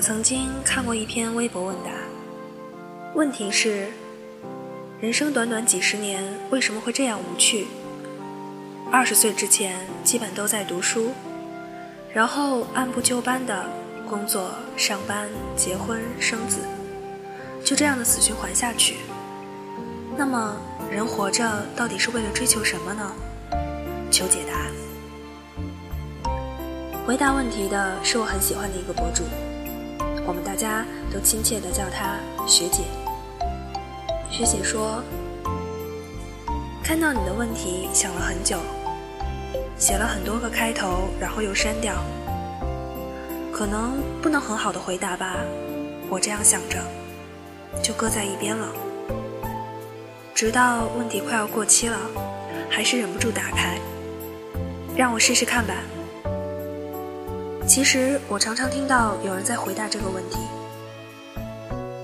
我曾经看过一篇微博问答，问题是：人生短短几十年，为什么会这样无趣？二十岁之前基本都在读书，然后按部就班的工作、上班、结婚、生子，就这样的死循环下去。那么，人活着到底是为了追求什么呢？求解答。回答问题的是我很喜欢的一个博主。我们大家都亲切地叫她学姐。学姐说：“看到你的问题，想了很久，写了很多个开头，然后又删掉。可能不能很好的回答吧，我这样想着，就搁在一边了。直到问题快要过期了，还是忍不住打开，让我试试看吧。”其实我常常听到有人在回答这个问题，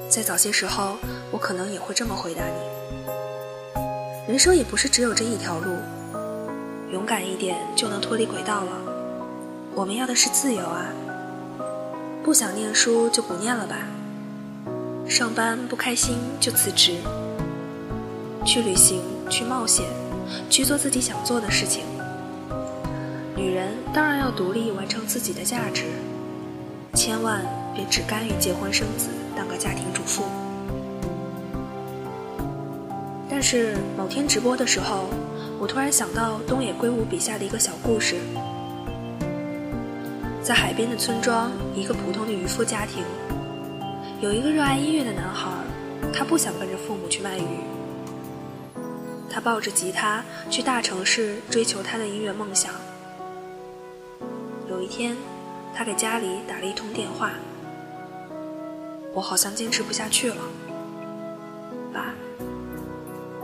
在早些时候，我可能也会这么回答你：人生也不是只有这一条路，勇敢一点就能脱离轨道了。我们要的是自由啊！不想念书就不念了吧，上班不开心就辞职，去旅行，去冒险，去做自己想做的事情。女人当然要独立完成自己的价值，千万别只甘于结婚生子，当个家庭主妇。但是某天直播的时候，我突然想到东野圭吾笔下的一个小故事：在海边的村庄，一个普通的渔夫家庭，有一个热爱音乐的男孩，他不想跟着父母去卖鱼，他抱着吉他去大城市追求他的音乐梦想。有一天，他给家里打了一通电话。我好像坚持不下去了，爸。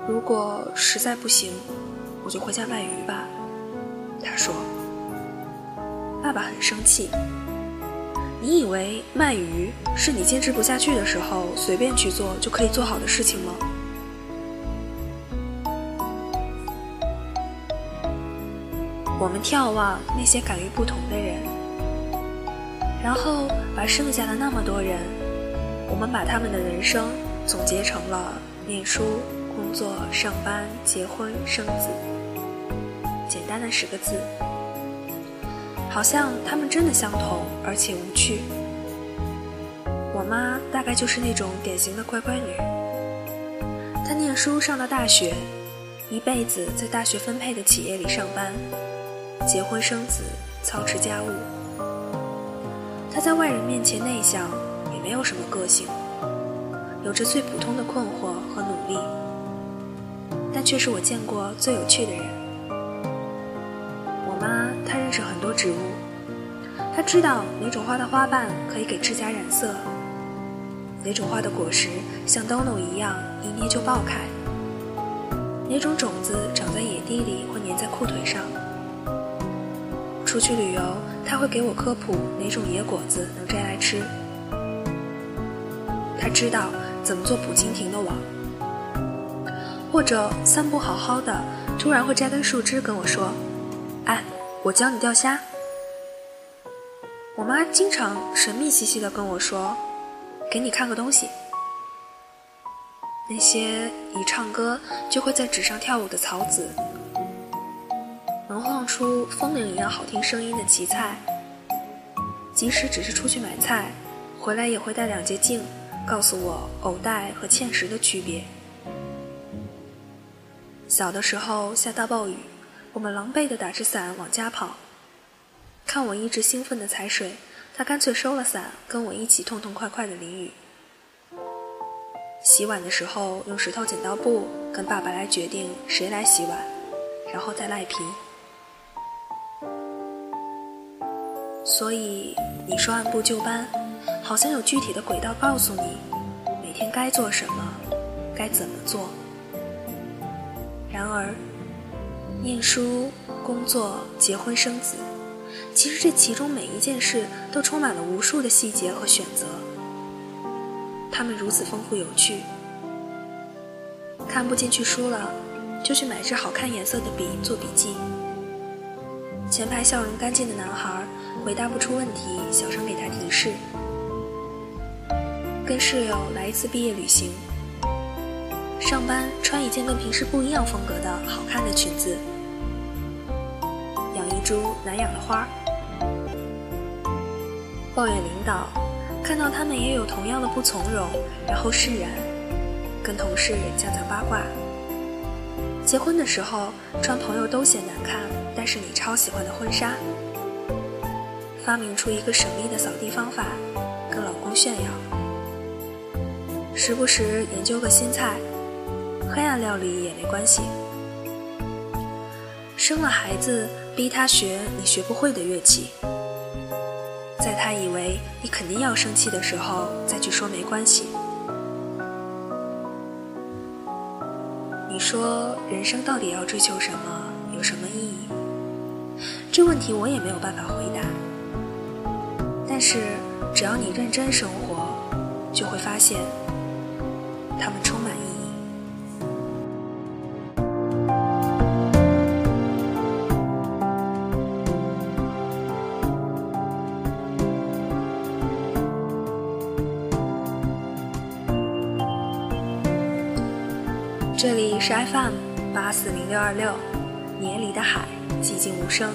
如果实在不行，我就回家卖鱼吧。他说。爸爸很生气。你以为卖鱼是你坚持不下去的时候随便去做就可以做好的事情吗？我们眺望那些敢于不同的人，然后把剩下的那么多人，我们把他们的人生总结成了念书、工作、上班、结婚、生子，简单的十个字，好像他们真的相同而且无趣。我妈大概就是那种典型的乖乖女，她念书上到大学，一辈子在大学分配的企业里上班。结婚生子，操持家务。他在外人面前内向，也没有什么个性，有着最普通的困惑和努力，但却是我见过最有趣的人。我妈她认识很多植物，她知道哪种花的花瓣可以给指甲染色，哪种花的果实像灯笼一样一捏就爆开，哪种种子长在野地里会粘在裤腿上。出去旅游，他会给我科普哪种野果子能摘来吃。他知道怎么做捕蜻蜓的网，或者散步好好的，突然会摘根树枝跟我说：“哎，我教你钓虾。”我妈经常神秘兮兮的跟我说：“给你看个东西。”那些一唱歌就会在纸上跳舞的草籽。能晃出风铃一样好听声音的荠菜，即使只是出去买菜，回来也会带两节镜，告诉我藕带和芡实的区别。小的时候下大暴雨，我们狼狈地打着伞往家跑，看我一直兴奋地踩水，他干脆收了伞，跟我一起痛痛快快地淋雨。洗碗的时候用石头剪刀布，跟爸爸来决定谁来洗碗，然后再赖皮。所以你说按部就班，好像有具体的轨道告诉你每天该做什么，该怎么做。然而，念书、工作、结婚、生子，其实这其中每一件事都充满了无数的细节和选择，它们如此丰富有趣。看不进去书了，就去买支好看颜色的笔做笔记。前排笑容干净的男孩。回答不出问题，小声给他提示。跟室友来一次毕业旅行，上班穿一件跟平时不一样风格的好看的裙子，养一株难养的花，抱怨领导，看到他们也有同样的不从容，然后释然，跟同事讲讲八卦。结婚的时候穿朋友都嫌难看，但是你超喜欢的婚纱。发明出一个省力的扫地方法，跟老公炫耀。时不时研究个新菜，黑暗料理也没关系。生了孩子，逼他学你学不会的乐器，在他以为你肯定要生气的时候，再去说没关系。你说人生到底要追求什么？有什么意义？这问题我也没有办法回答。但是只要你认真生活，就会发现，他们充满意义。这里是 FM 八四零六二六，年里的海，寂静无声。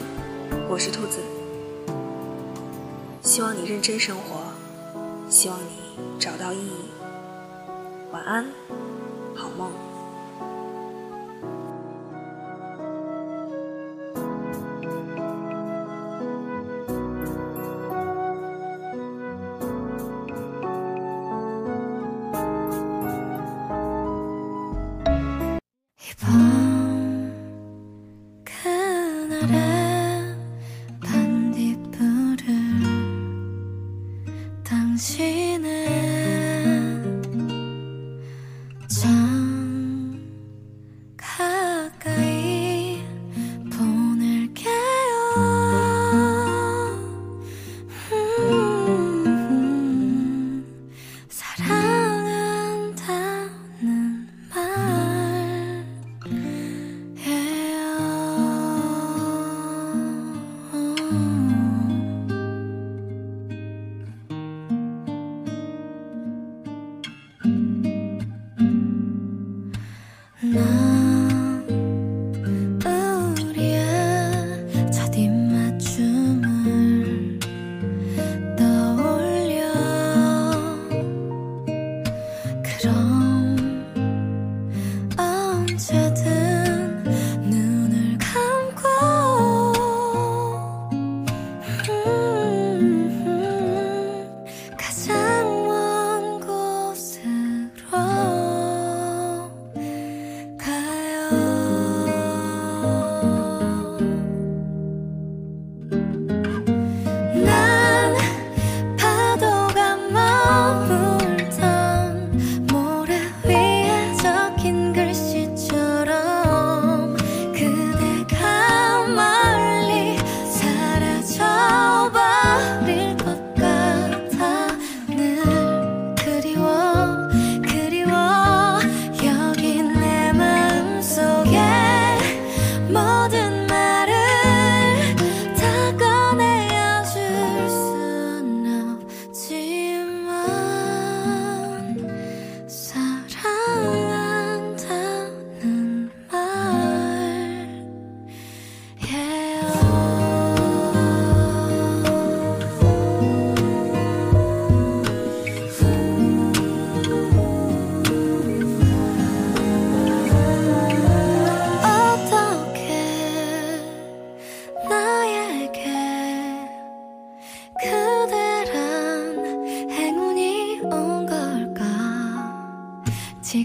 我是兔子，希望你认真生活，希望你找到意义。晚安，好梦。看那。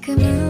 like a moon.